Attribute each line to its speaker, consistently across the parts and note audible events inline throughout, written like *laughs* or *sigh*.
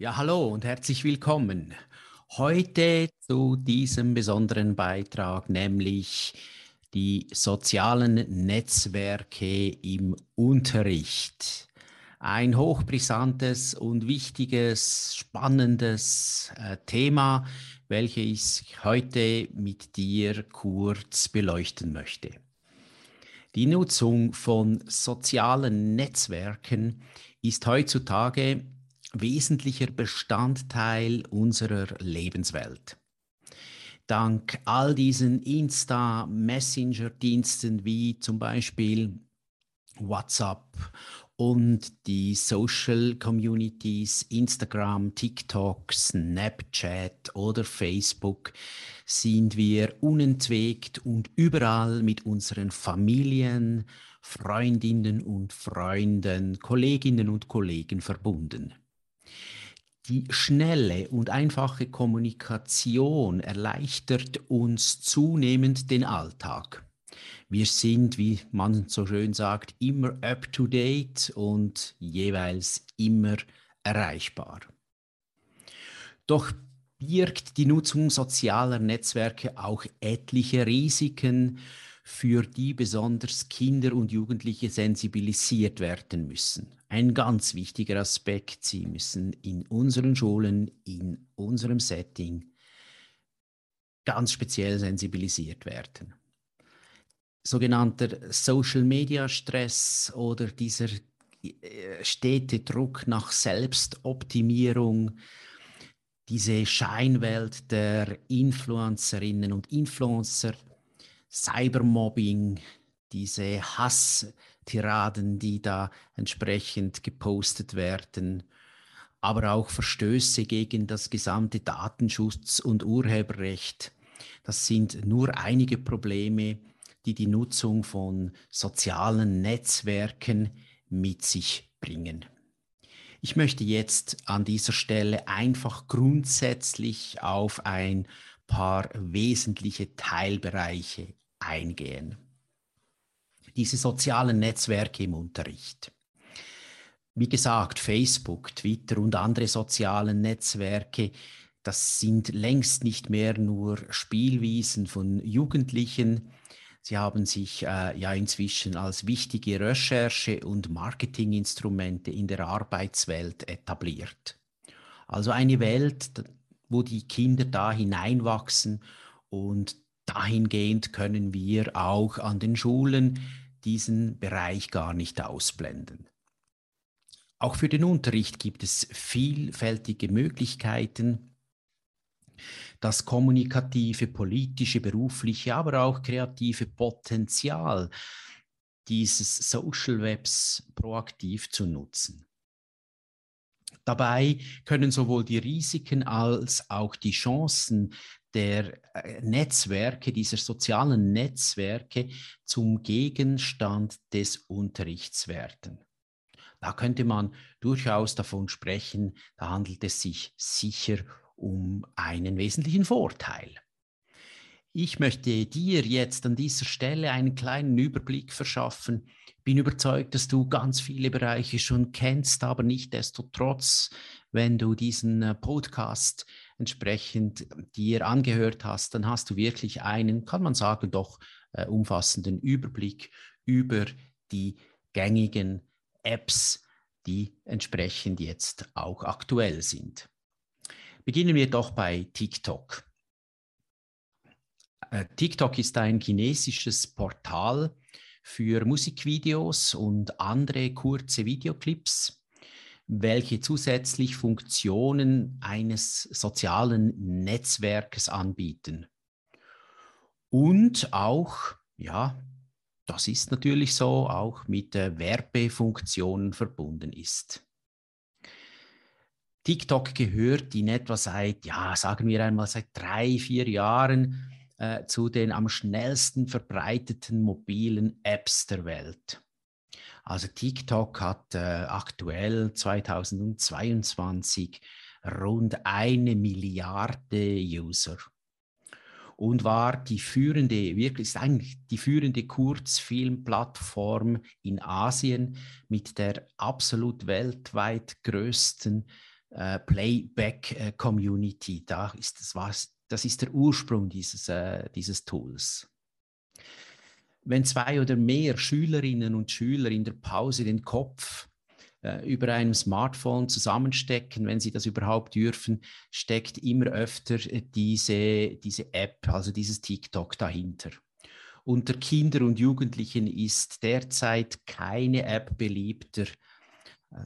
Speaker 1: Ja, hallo und herzlich willkommen. Heute zu diesem besonderen Beitrag, nämlich die sozialen Netzwerke im Unterricht. Ein hochbrisantes und wichtiges, spannendes äh, Thema, welches ich heute mit dir kurz beleuchten möchte. Die Nutzung von sozialen Netzwerken ist heutzutage wesentlicher Bestandteil unserer Lebenswelt. Dank all diesen Insta-Messenger-Diensten wie zum Beispiel WhatsApp und die Social Communities, Instagram, TikTok, Snapchat oder Facebook sind wir unentwegt und überall mit unseren Familien, Freundinnen und Freunden, Kolleginnen und Kollegen verbunden. Die schnelle und einfache Kommunikation erleichtert uns zunehmend den Alltag. Wir sind, wie man so schön sagt, immer up-to-date und jeweils immer erreichbar. Doch birgt die Nutzung sozialer Netzwerke auch etliche Risiken, für die besonders Kinder und Jugendliche sensibilisiert werden müssen. Ein ganz wichtiger Aspekt, sie müssen in unseren Schulen, in unserem Setting ganz speziell sensibilisiert werden. Sogenannter Social Media Stress oder dieser äh, stete Druck nach Selbstoptimierung, diese Scheinwelt der Influencerinnen und Influencer, Cybermobbing, diese Hasstiraden, die da entsprechend gepostet werden, aber auch Verstöße gegen das gesamte Datenschutz- und Urheberrecht. Das sind nur einige Probleme, die die Nutzung von sozialen Netzwerken mit sich bringen. Ich möchte jetzt an dieser Stelle einfach grundsätzlich auf ein paar wesentliche Teilbereiche eingehen. Diese sozialen Netzwerke im Unterricht. Wie gesagt, Facebook, Twitter und andere soziale Netzwerke, das sind längst nicht mehr nur Spielwiesen von Jugendlichen. Sie haben sich äh, ja inzwischen als wichtige Recherche- und Marketinginstrumente in der Arbeitswelt etabliert. Also eine Welt, wo die Kinder da hineinwachsen und dahingehend können wir auch an den Schulen diesen Bereich gar nicht ausblenden. Auch für den Unterricht gibt es vielfältige Möglichkeiten, das kommunikative, politische, berufliche, aber auch kreative Potenzial dieses Social Webs proaktiv zu nutzen. Dabei können sowohl die Risiken als auch die Chancen der äh, Netzwerke, dieser sozialen Netzwerke zum Gegenstand des Unterrichts werden. Da könnte man durchaus davon sprechen, da handelt es sich sicher um einen wesentlichen Vorteil. Ich möchte dir jetzt an dieser Stelle einen kleinen Überblick verschaffen. Bin überzeugt, dass du ganz viele Bereiche schon kennst, aber nicht desto trotz, wenn du diesen äh, Podcast entsprechend dir angehört hast, dann hast du wirklich einen, kann man sagen, doch äh, umfassenden Überblick über die gängigen Apps, die entsprechend jetzt auch aktuell sind. Beginnen wir doch bei TikTok. Äh, TikTok ist ein chinesisches Portal für Musikvideos und andere kurze Videoclips, welche zusätzlich Funktionen eines sozialen Netzwerkes anbieten. Und auch, ja, das ist natürlich so, auch mit Werbefunktionen verbunden ist. TikTok gehört in etwa seit, ja, sagen wir einmal seit drei, vier Jahren äh, zu den am schnellsten verbreiteten mobilen Apps der Welt. Also TikTok hat äh, aktuell 2022 rund eine Milliarde User und war die führende, wirklich ist eigentlich die führende Kurzfilmplattform in Asien mit der absolut weltweit größten äh, Playback-Community. Da ist das, was, das ist der Ursprung dieses, äh, dieses Tools. Wenn zwei oder mehr Schülerinnen und Schüler in der Pause den Kopf äh, über einem Smartphone zusammenstecken, wenn sie das überhaupt dürfen, steckt immer öfter diese, diese App, also dieses TikTok dahinter. Unter Kindern und Jugendlichen ist derzeit keine App beliebter. Äh,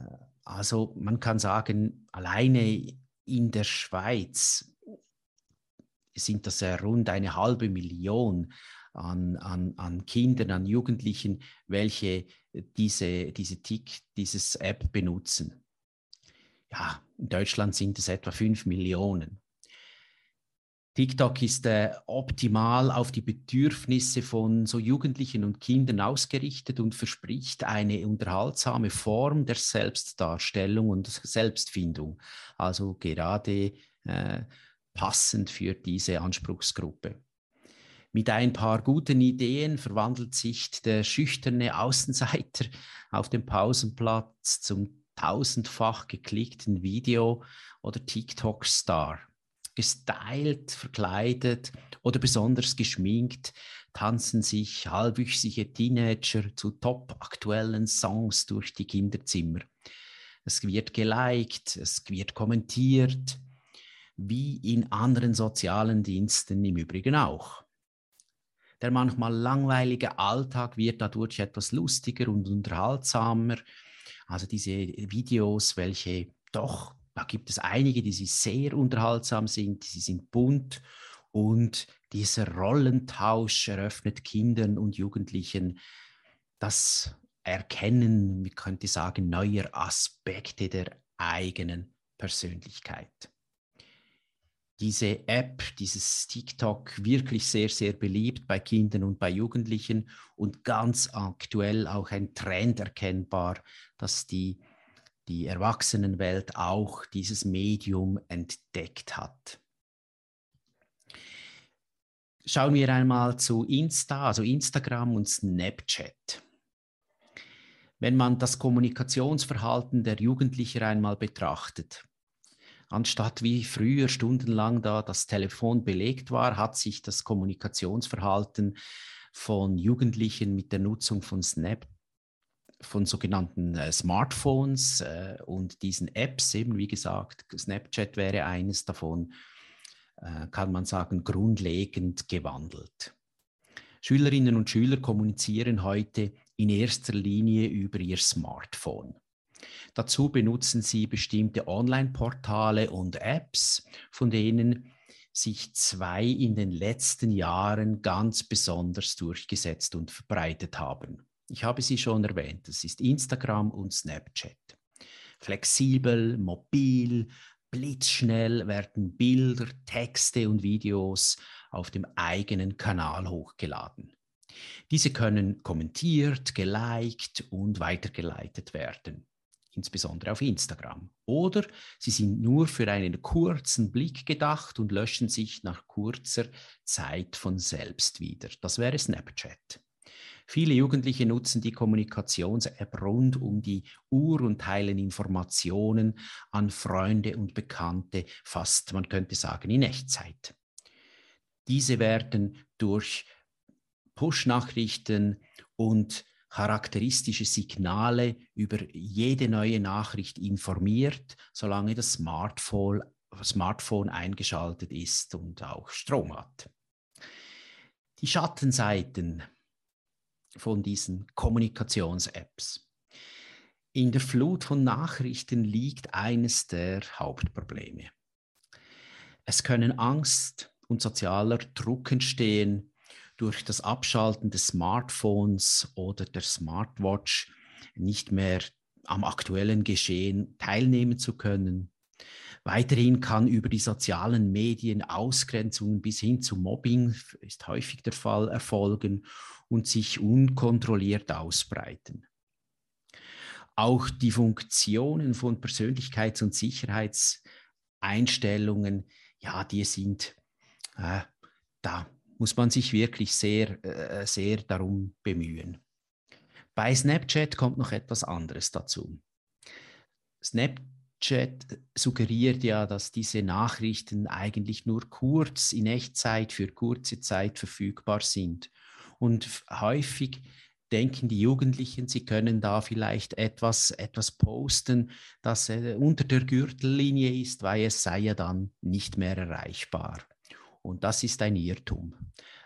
Speaker 1: also man kann sagen, alleine in der Schweiz sind das rund eine halbe Million an, an, an Kindern, an Jugendlichen, welche diese, diese TIC, dieses App benutzen. Ja, in Deutschland sind es etwa fünf Millionen. TikTok ist äh, optimal auf die Bedürfnisse von so Jugendlichen und Kindern ausgerichtet und verspricht eine unterhaltsame Form der Selbstdarstellung und *laughs* Selbstfindung. Also gerade äh, passend für diese Anspruchsgruppe. Mit ein paar guten Ideen verwandelt sich der schüchterne Außenseiter *laughs* auf dem Pausenplatz zum tausendfach geklickten Video- oder TikTok-Star gestylt, verkleidet oder besonders geschminkt, tanzen sich halbwüchsige Teenager zu top aktuellen Songs durch die Kinderzimmer. Es wird geliked, es wird kommentiert, wie in anderen sozialen Diensten im Übrigen auch. Der manchmal langweilige Alltag wird dadurch etwas lustiger und unterhaltsamer. Also diese Videos, welche doch da gibt es einige, die sehr unterhaltsam sind, sie sind bunt und dieser Rollentausch eröffnet Kindern und Jugendlichen das Erkennen, wie könnte ich sagen, neuer Aspekte der eigenen Persönlichkeit. Diese App, dieses TikTok, wirklich sehr, sehr beliebt bei Kindern und bei Jugendlichen und ganz aktuell auch ein Trend erkennbar, dass die die Erwachsenenwelt auch dieses Medium entdeckt hat. Schauen wir einmal zu Insta, also Instagram und Snapchat. Wenn man das Kommunikationsverhalten der Jugendlichen einmal betrachtet, anstatt wie früher stundenlang da das Telefon belegt war, hat sich das Kommunikationsverhalten von Jugendlichen mit der Nutzung von Snap, von sogenannten äh, Smartphones äh, und diesen Apps, eben wie gesagt, Snapchat wäre eines davon, äh, kann man sagen, grundlegend gewandelt. Schülerinnen und Schüler kommunizieren heute in erster Linie über ihr Smartphone. Dazu benutzen sie bestimmte Online-Portale und Apps, von denen sich zwei in den letzten Jahren ganz besonders durchgesetzt und verbreitet haben. Ich habe sie schon erwähnt, das ist Instagram und Snapchat. Flexibel, mobil, blitzschnell werden Bilder, Texte und Videos auf dem eigenen Kanal hochgeladen. Diese können kommentiert, geliked und weitergeleitet werden, insbesondere auf Instagram. Oder sie sind nur für einen kurzen Blick gedacht und löschen sich nach kurzer Zeit von selbst wieder. Das wäre Snapchat. Viele Jugendliche nutzen die Kommunikations-App rund um die Uhr und teilen Informationen an Freunde und Bekannte, fast man könnte sagen in Echtzeit. Diese werden durch Push-Nachrichten und charakteristische Signale über jede neue Nachricht informiert, solange das Smartphone, Smartphone eingeschaltet ist und auch Strom hat. Die Schattenseiten von diesen Kommunikations-Apps. In der Flut von Nachrichten liegt eines der Hauptprobleme. Es können Angst und sozialer Druck entstehen durch das Abschalten des Smartphones oder der Smartwatch nicht mehr am aktuellen Geschehen teilnehmen zu können. Weiterhin kann über die sozialen Medien Ausgrenzung bis hin zu Mobbing, ist häufig der Fall, erfolgen und sich unkontrolliert ausbreiten. Auch die Funktionen von Persönlichkeits- und Sicherheitseinstellungen, ja, die sind, äh, da muss man sich wirklich sehr, äh, sehr darum bemühen. Bei Snapchat kommt noch etwas anderes dazu. Snapchat Chat suggeriert ja, dass diese Nachrichten eigentlich nur kurz in Echtzeit für kurze Zeit verfügbar sind. Und häufig denken die Jugendlichen, sie können da vielleicht etwas, etwas posten, das äh, unter der Gürtellinie ist, weil es sei ja dann nicht mehr erreichbar. Und das ist ein Irrtum,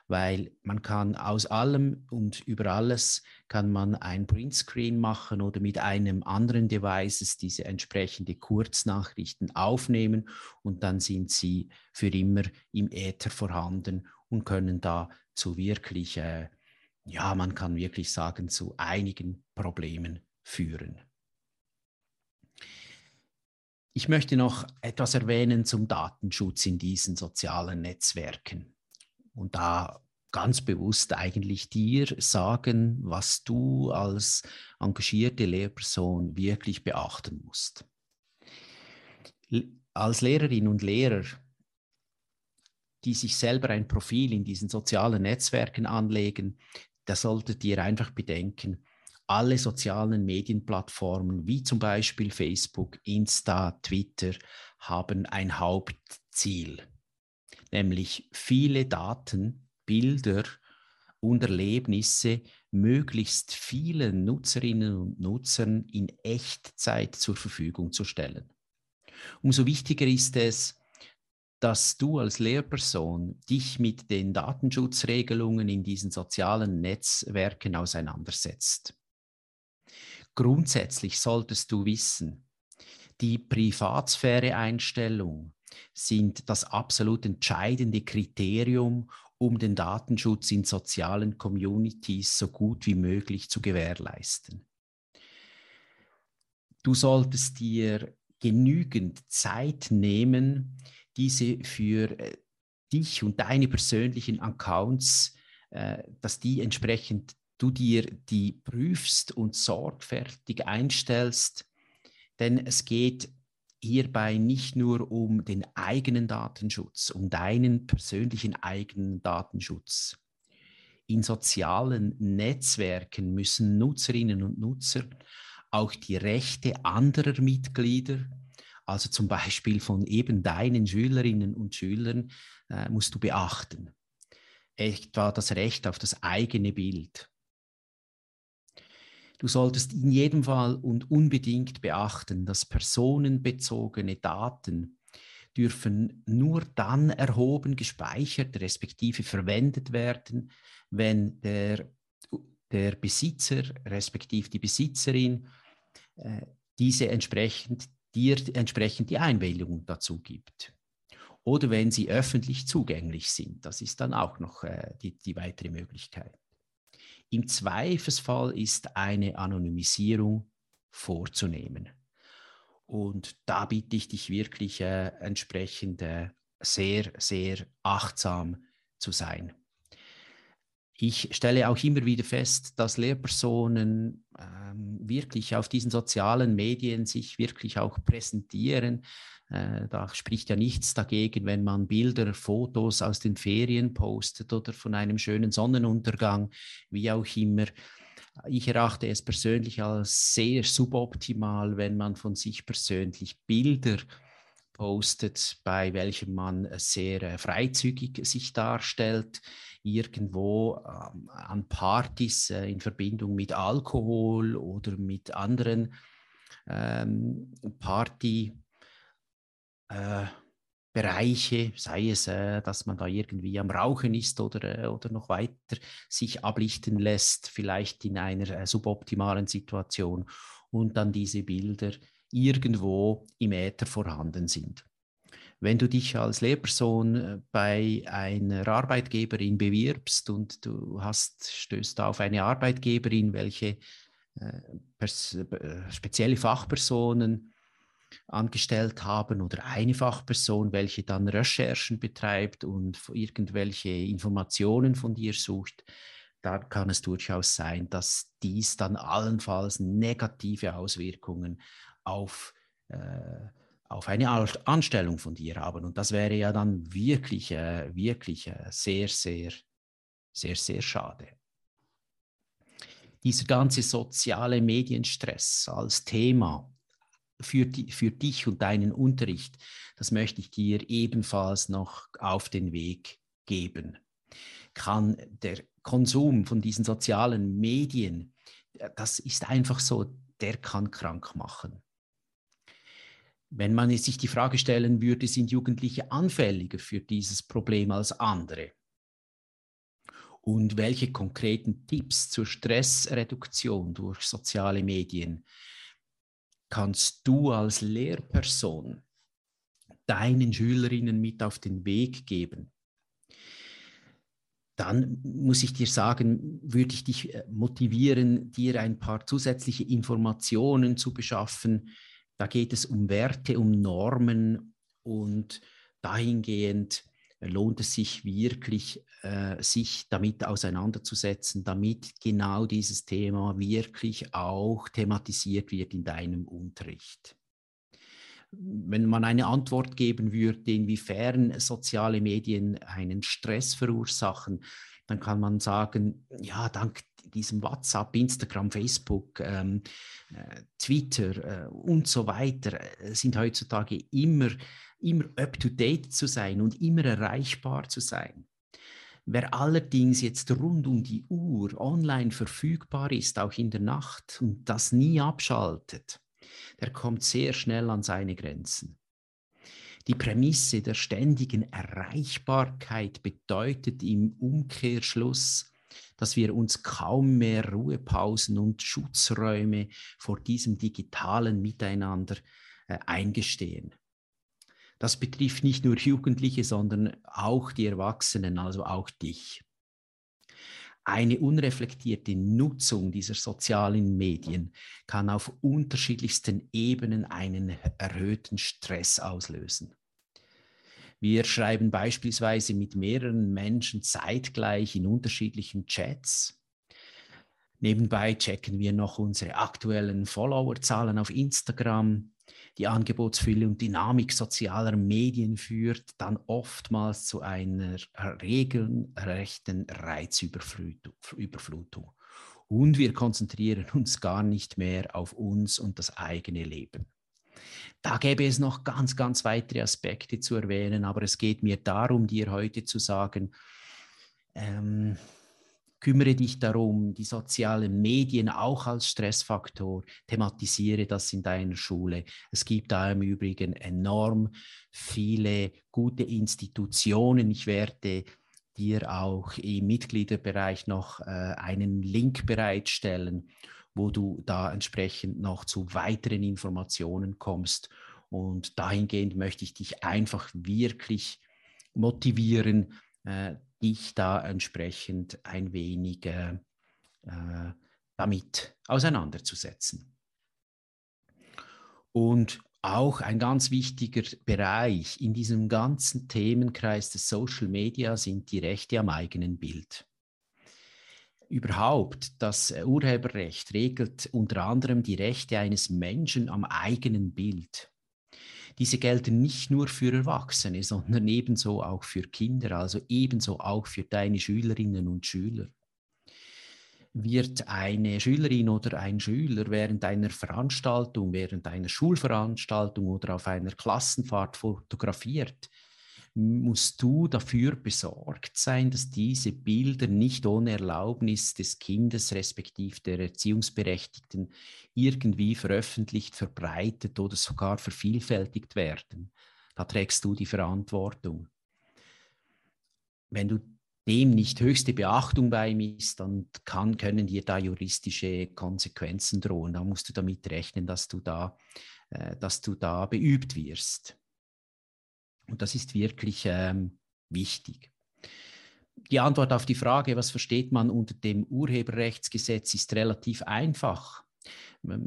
Speaker 1: weil man kann aus allem und über alles kann man ein Printscreen machen oder mit einem anderen Devices diese entsprechende Kurznachrichten aufnehmen und dann sind sie für immer im Äther vorhanden und können da zu wirklich äh, ja, man kann wirklich sagen, zu einigen Problemen führen. Ich möchte noch etwas erwähnen zum Datenschutz in diesen sozialen Netzwerken. Und da ganz bewusst eigentlich dir sagen, was du als engagierte Lehrperson wirklich beachten musst. Als Lehrerin und Lehrer, die sich selber ein Profil in diesen sozialen Netzwerken anlegen, da solltet ihr einfach bedenken, alle sozialen Medienplattformen wie zum Beispiel Facebook, Insta, Twitter haben ein Hauptziel, nämlich viele Daten, Bilder und Erlebnisse möglichst vielen Nutzerinnen und Nutzern in Echtzeit zur Verfügung zu stellen. Umso wichtiger ist es, dass du als Lehrperson dich mit den Datenschutzregelungen in diesen sozialen Netzwerken auseinandersetzt. Grundsätzlich solltest du wissen, die Privatsphäre-Einstellung sind das absolut entscheidende Kriterium, um den Datenschutz in sozialen Communities so gut wie möglich zu gewährleisten. Du solltest dir genügend Zeit nehmen, diese für äh, dich und deine persönlichen Accounts, äh, dass die entsprechend du dir die prüfst und sorgfältig einstellst, denn es geht hierbei nicht nur um den eigenen Datenschutz, um deinen persönlichen eigenen Datenschutz. In sozialen Netzwerken müssen Nutzerinnen und Nutzer auch die Rechte anderer Mitglieder also zum Beispiel von eben deinen Schülerinnen und Schülern, äh, musst du beachten. Etwa das Recht auf das eigene Bild. Du solltest in jedem Fall und unbedingt beachten, dass personenbezogene Daten dürfen nur dann erhoben, gespeichert, respektive verwendet werden, wenn der, der Besitzer, respektive die Besitzerin, äh, diese entsprechend dir entsprechend die Einwilligung dazu gibt. Oder wenn sie öffentlich zugänglich sind. Das ist dann auch noch äh, die, die weitere Möglichkeit. Im Zweifelsfall ist eine Anonymisierung vorzunehmen. Und da bitte ich dich wirklich äh, entsprechend äh, sehr, sehr achtsam zu sein. Ich stelle auch immer wieder fest, dass Lehrpersonen ähm, wirklich auf diesen sozialen Medien sich wirklich auch präsentieren. Äh, da spricht ja nichts dagegen, wenn man Bilder, Fotos aus den Ferien postet oder von einem schönen Sonnenuntergang, wie auch immer. Ich erachte es persönlich als sehr suboptimal, wenn man von sich persönlich Bilder postet, bei welchem man sehr äh, freizügig sich darstellt irgendwo ähm, an Partys äh, in Verbindung mit Alkohol oder mit anderen ähm, Party. Äh, Bereiche, sei es, äh, dass man da irgendwie am Rauchen ist oder, äh, oder noch weiter sich ablichten lässt, vielleicht in einer äh, suboptimalen Situation und dann diese Bilder irgendwo im Äther vorhanden sind. Wenn du dich als Lehrperson äh, bei einer Arbeitgeberin bewirbst und du hast, stößt auf eine Arbeitgeberin, welche äh, äh, spezielle Fachpersonen angestellt haben oder eine Fachperson, welche dann Recherchen betreibt und irgendwelche Informationen von dir sucht, dann kann es durchaus sein, dass dies dann allenfalls negative Auswirkungen auf äh, auf eine Anstellung von dir haben. Und das wäre ja dann wirklich, äh, wirklich äh, sehr, sehr, sehr, sehr schade. Dieser ganze soziale Medienstress als Thema für, die, für dich und deinen Unterricht, das möchte ich dir ebenfalls noch auf den Weg geben. Kann der Konsum von diesen sozialen Medien, das ist einfach so, der kann krank machen. Wenn man sich die Frage stellen würde, sind Jugendliche anfälliger für dieses Problem als andere? Und welche konkreten Tipps zur Stressreduktion durch soziale Medien kannst du als Lehrperson deinen Schülerinnen mit auf den Weg geben? Dann muss ich dir sagen, würde ich dich äh, motivieren, dir ein paar zusätzliche Informationen zu beschaffen. Da geht es um Werte, um Normen und dahingehend lohnt es sich wirklich, äh, sich damit auseinanderzusetzen, damit genau dieses Thema wirklich auch thematisiert wird in deinem Unterricht. Wenn man eine Antwort geben würde, inwiefern soziale Medien einen Stress verursachen, dann kann man sagen, ja, dank diesem WhatsApp, Instagram, Facebook, ähm, äh, Twitter äh, und so weiter äh, sind heutzutage immer immer up-to-date zu sein und immer erreichbar zu sein. Wer allerdings jetzt rund um die Uhr online verfügbar ist, auch in der Nacht und das nie abschaltet, der kommt sehr schnell an seine Grenzen. Die Prämisse der ständigen Erreichbarkeit bedeutet im Umkehrschluss, dass wir uns kaum mehr Ruhepausen und Schutzräume vor diesem digitalen Miteinander äh, eingestehen. Das betrifft nicht nur Jugendliche, sondern auch die Erwachsenen, also auch dich. Eine unreflektierte Nutzung dieser sozialen Medien kann auf unterschiedlichsten Ebenen einen erhöhten Stress auslösen. Wir schreiben beispielsweise mit mehreren Menschen zeitgleich in unterschiedlichen Chats. Nebenbei checken wir noch unsere aktuellen Followerzahlen auf Instagram die Angebotsfülle und Dynamik sozialer Medien führt dann oftmals zu einer regelrechten Reizüberflutung. Und wir konzentrieren uns gar nicht mehr auf uns und das eigene Leben. Da gäbe es noch ganz, ganz weitere Aspekte zu erwähnen, aber es geht mir darum, dir heute zu sagen, ähm, Kümmere dich darum, die sozialen Medien auch als Stressfaktor, thematisiere das in deiner Schule. Es gibt da im Übrigen enorm viele gute Institutionen. Ich werde dir auch im Mitgliederbereich noch äh, einen Link bereitstellen, wo du da entsprechend noch zu weiteren Informationen kommst. Und dahingehend möchte ich dich einfach wirklich motivieren, äh, dich da entsprechend ein wenig äh, damit auseinanderzusetzen. Und auch ein ganz wichtiger Bereich in diesem ganzen Themenkreis des Social Media sind die Rechte am eigenen Bild. Überhaupt, das Urheberrecht regelt unter anderem die Rechte eines Menschen am eigenen Bild. Diese gelten nicht nur für Erwachsene, sondern ebenso auch für Kinder, also ebenso auch für deine Schülerinnen und Schüler. Wird eine Schülerin oder ein Schüler während einer Veranstaltung, während einer Schulveranstaltung oder auf einer Klassenfahrt fotografiert, musst du dafür besorgt sein, dass diese Bilder nicht ohne Erlaubnis des Kindes respektive der Erziehungsberechtigten irgendwie veröffentlicht, verbreitet oder sogar vervielfältigt werden. Da trägst du die Verantwortung. Wenn du dem nicht höchste Beachtung beimisst, dann kann, können dir da juristische Konsequenzen drohen. Da musst du damit rechnen, dass du da, äh, dass du da beübt wirst. Und das ist wirklich ähm, wichtig. Die Antwort auf die Frage, was versteht man unter dem Urheberrechtsgesetz, ist relativ einfach.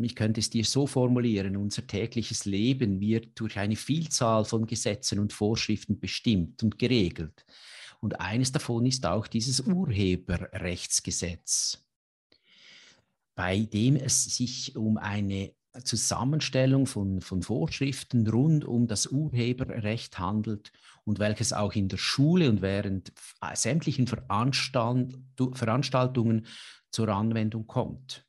Speaker 1: Ich könnte es dir so formulieren, unser tägliches Leben wird durch eine Vielzahl von Gesetzen und Vorschriften bestimmt und geregelt. Und eines davon ist auch dieses Urheberrechtsgesetz, bei dem es sich um eine Zusammenstellung von, von Vorschriften rund um das Urheberrecht handelt und welches auch in der Schule und während sämtlichen Veranstalt Veranstaltungen zur Anwendung kommt.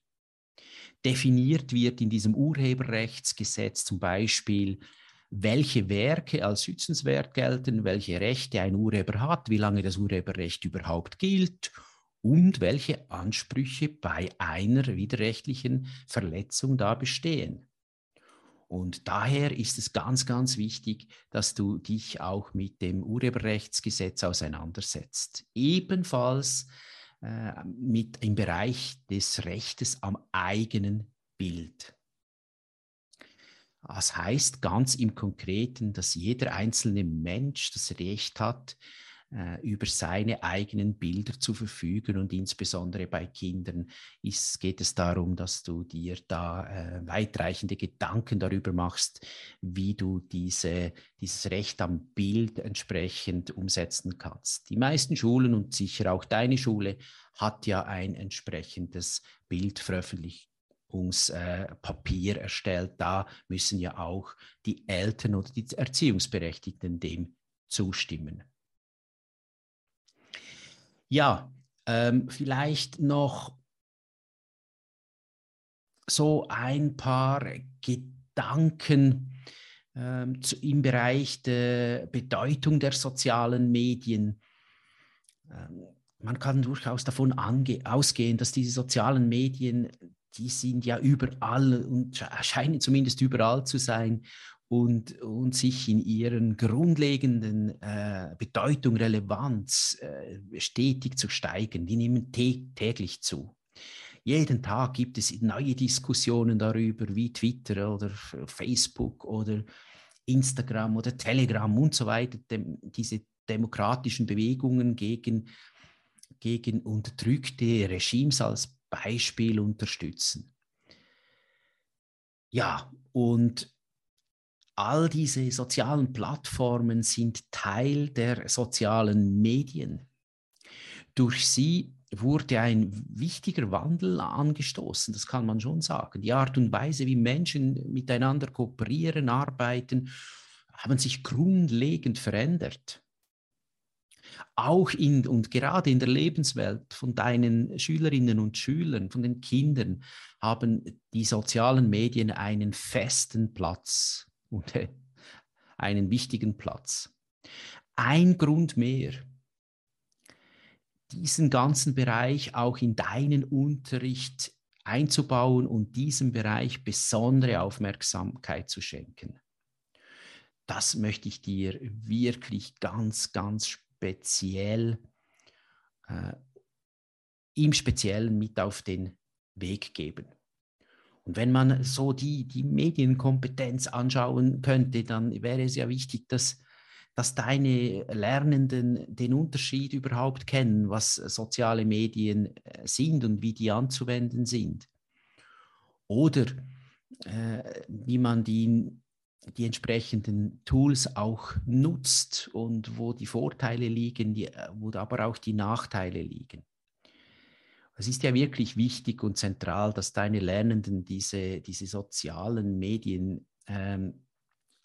Speaker 1: definiert wird in diesem Urheberrechtsgesetz zum Beispiel, welche Werke als schützenswert gelten, welche Rechte ein Urheber hat, wie lange das Urheberrecht überhaupt gilt und welche Ansprüche bei einer widerrechtlichen Verletzung da bestehen. Und daher ist es ganz, ganz wichtig, dass du dich auch mit dem Urheberrechtsgesetz auseinandersetzt. Ebenfalls äh, mit im Bereich des Rechtes am eigenen Bild. Das heißt ganz im Konkreten, dass jeder einzelne Mensch das Recht hat, über seine eigenen Bilder zu verfügen. Und insbesondere bei Kindern ist, geht es darum, dass du dir da äh, weitreichende Gedanken darüber machst, wie du diese, dieses Recht am Bild entsprechend umsetzen kannst. Die meisten Schulen und sicher auch deine Schule hat ja ein entsprechendes Bildveröffentlichungspapier äh, erstellt. Da müssen ja auch die Eltern oder die Erziehungsberechtigten dem zustimmen. Ja, ähm, vielleicht noch so ein paar Gedanken ähm, zu, im Bereich der Bedeutung der sozialen Medien. Ähm, man kann durchaus davon ausgehen, dass diese sozialen Medien, die sind ja überall und scheinen zumindest überall zu sein und, und sich in ihren grundlegenden äh, Bedeutung, Relevanz äh, stetig zu steigen. Die nehmen täglich zu. Jeden Tag gibt es neue Diskussionen darüber, wie Twitter oder Facebook oder Instagram oder Telegram und so weiter, dem, diese demokratischen Bewegungen gegen, gegen unterdrückte Regimes als Beispiel unterstützen. Ja, und all diese sozialen Plattformen sind Teil der sozialen Medien. Durch sie wurde ein wichtiger Wandel angestoßen, das kann man schon sagen. Die Art und Weise, wie Menschen miteinander kooperieren, arbeiten, haben sich grundlegend verändert. Auch in und gerade in der Lebenswelt von deinen Schülerinnen und Schülern, von den Kindern, haben die sozialen Medien einen festen Platz und äh, einen wichtigen Platz. Ein Grund mehr, diesen ganzen Bereich auch in deinen Unterricht einzubauen und diesem Bereich besondere Aufmerksamkeit zu schenken. Das möchte ich dir wirklich ganz, ganz speziell, äh, im Speziellen mit auf den Weg geben. Und wenn man so die, die Medienkompetenz anschauen könnte, dann wäre es ja wichtig, dass, dass deine Lernenden den Unterschied überhaupt kennen, was soziale Medien äh, sind und wie die anzuwenden sind. Oder äh, wie man die, die entsprechenden Tools auch nutzt und wo die Vorteile liegen, die, äh, wo aber auch die Nachteile liegen. Es ist ja wirklich wichtig und zentral, dass deine Lernenden diese, diese sozialen Medien ähm,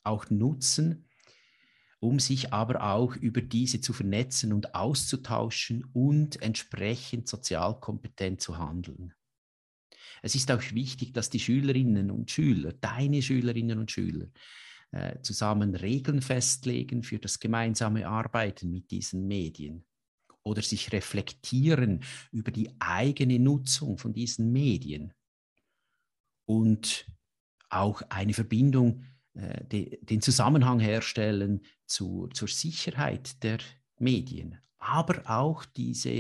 Speaker 1: auch nutzen, um sich aber auch über diese zu vernetzen und auszutauschen und entsprechend sozial kompetent zu handeln. Es ist auch wichtig, dass die Schülerinnen und Schüler, deine Schülerinnen und Schüler, äh, zusammen Regeln festlegen für das gemeinsame Arbeiten mit diesen Medien oder sich reflektieren über die eigene Nutzung von diesen Medien. Und auch eine Verbindung, äh, de, den Zusammenhang herstellen zu, zur Sicherheit der Medien, aber auch diese,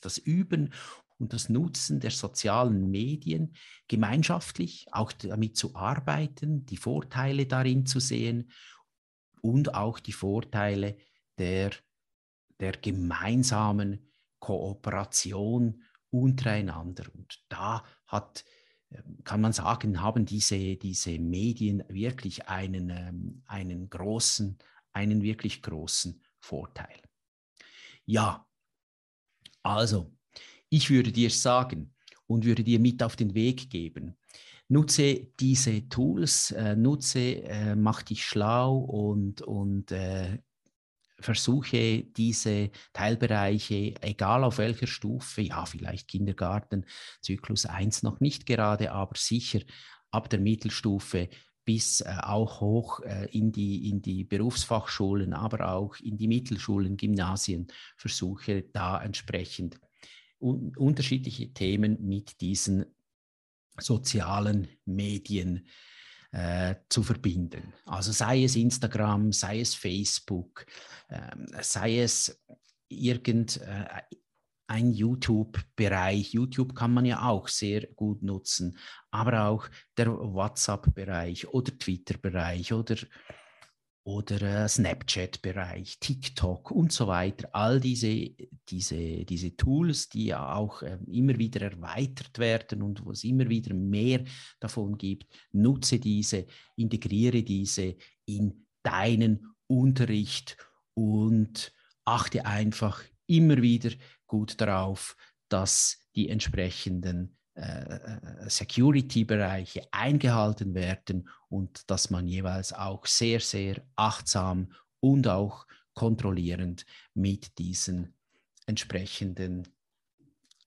Speaker 1: das Üben und das Nutzen der sozialen Medien gemeinschaftlich, auch damit zu arbeiten, die Vorteile darin zu sehen und auch die Vorteile der der gemeinsamen Kooperation untereinander. Und da hat, ähm, kann man sagen, haben diese, diese Medien wirklich einen, ähm, einen großen, einen wirklich großen Vorteil. Ja, also, ich würde dir sagen und würde dir mit auf den Weg geben, nutze diese Tools, äh, nutze, äh, mach dich schlau und, und äh, versuche diese Teilbereiche, egal auf welcher Stufe, ja, vielleicht Kindergarten, Zyklus 1 noch nicht gerade, aber sicher ab der Mittelstufe bis äh, auch hoch äh, in, die, in die Berufsfachschulen, aber auch in die Mittelschulen, Gymnasien, versuche da entsprechend un unterschiedliche Themen mit diesen sozialen Medien äh, zu verbinden. Also sei es Instagram, sei es Facebook, äh, sei es irgendein äh, YouTube-Bereich. YouTube kann man ja auch sehr gut nutzen, aber auch der WhatsApp-Bereich oder Twitter-Bereich oder oder äh, Snapchat-Bereich, TikTok und so weiter. All diese, diese, diese Tools, die ja auch äh, immer wieder erweitert werden und wo es immer wieder mehr davon gibt, nutze diese, integriere diese in deinen Unterricht und achte einfach immer wieder gut darauf, dass die entsprechenden Security-Bereiche eingehalten werden und dass man jeweils auch sehr, sehr achtsam und auch kontrollierend mit diesen entsprechenden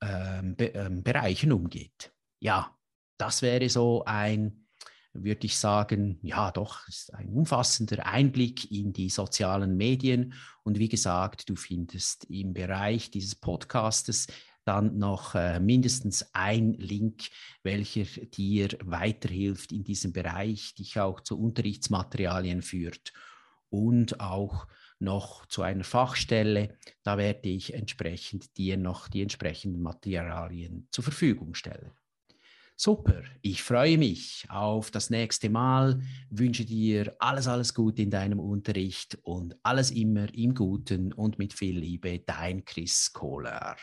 Speaker 1: ähm, Be ähm, Bereichen umgeht. Ja, das wäre so ein, würde ich sagen, ja doch, ist ein umfassender Einblick in die sozialen Medien. Und wie gesagt, du findest im Bereich dieses Podcastes dann noch äh, mindestens ein Link, welcher dir weiterhilft in diesem Bereich, dich auch zu Unterrichtsmaterialien führt und auch noch zu einer Fachstelle. Da werde ich entsprechend dir noch die entsprechenden Materialien zur Verfügung stellen. Super, ich freue mich auf das nächste Mal, wünsche dir alles, alles Gute in deinem Unterricht und alles immer im Guten und mit viel Liebe, dein Chris Kohler.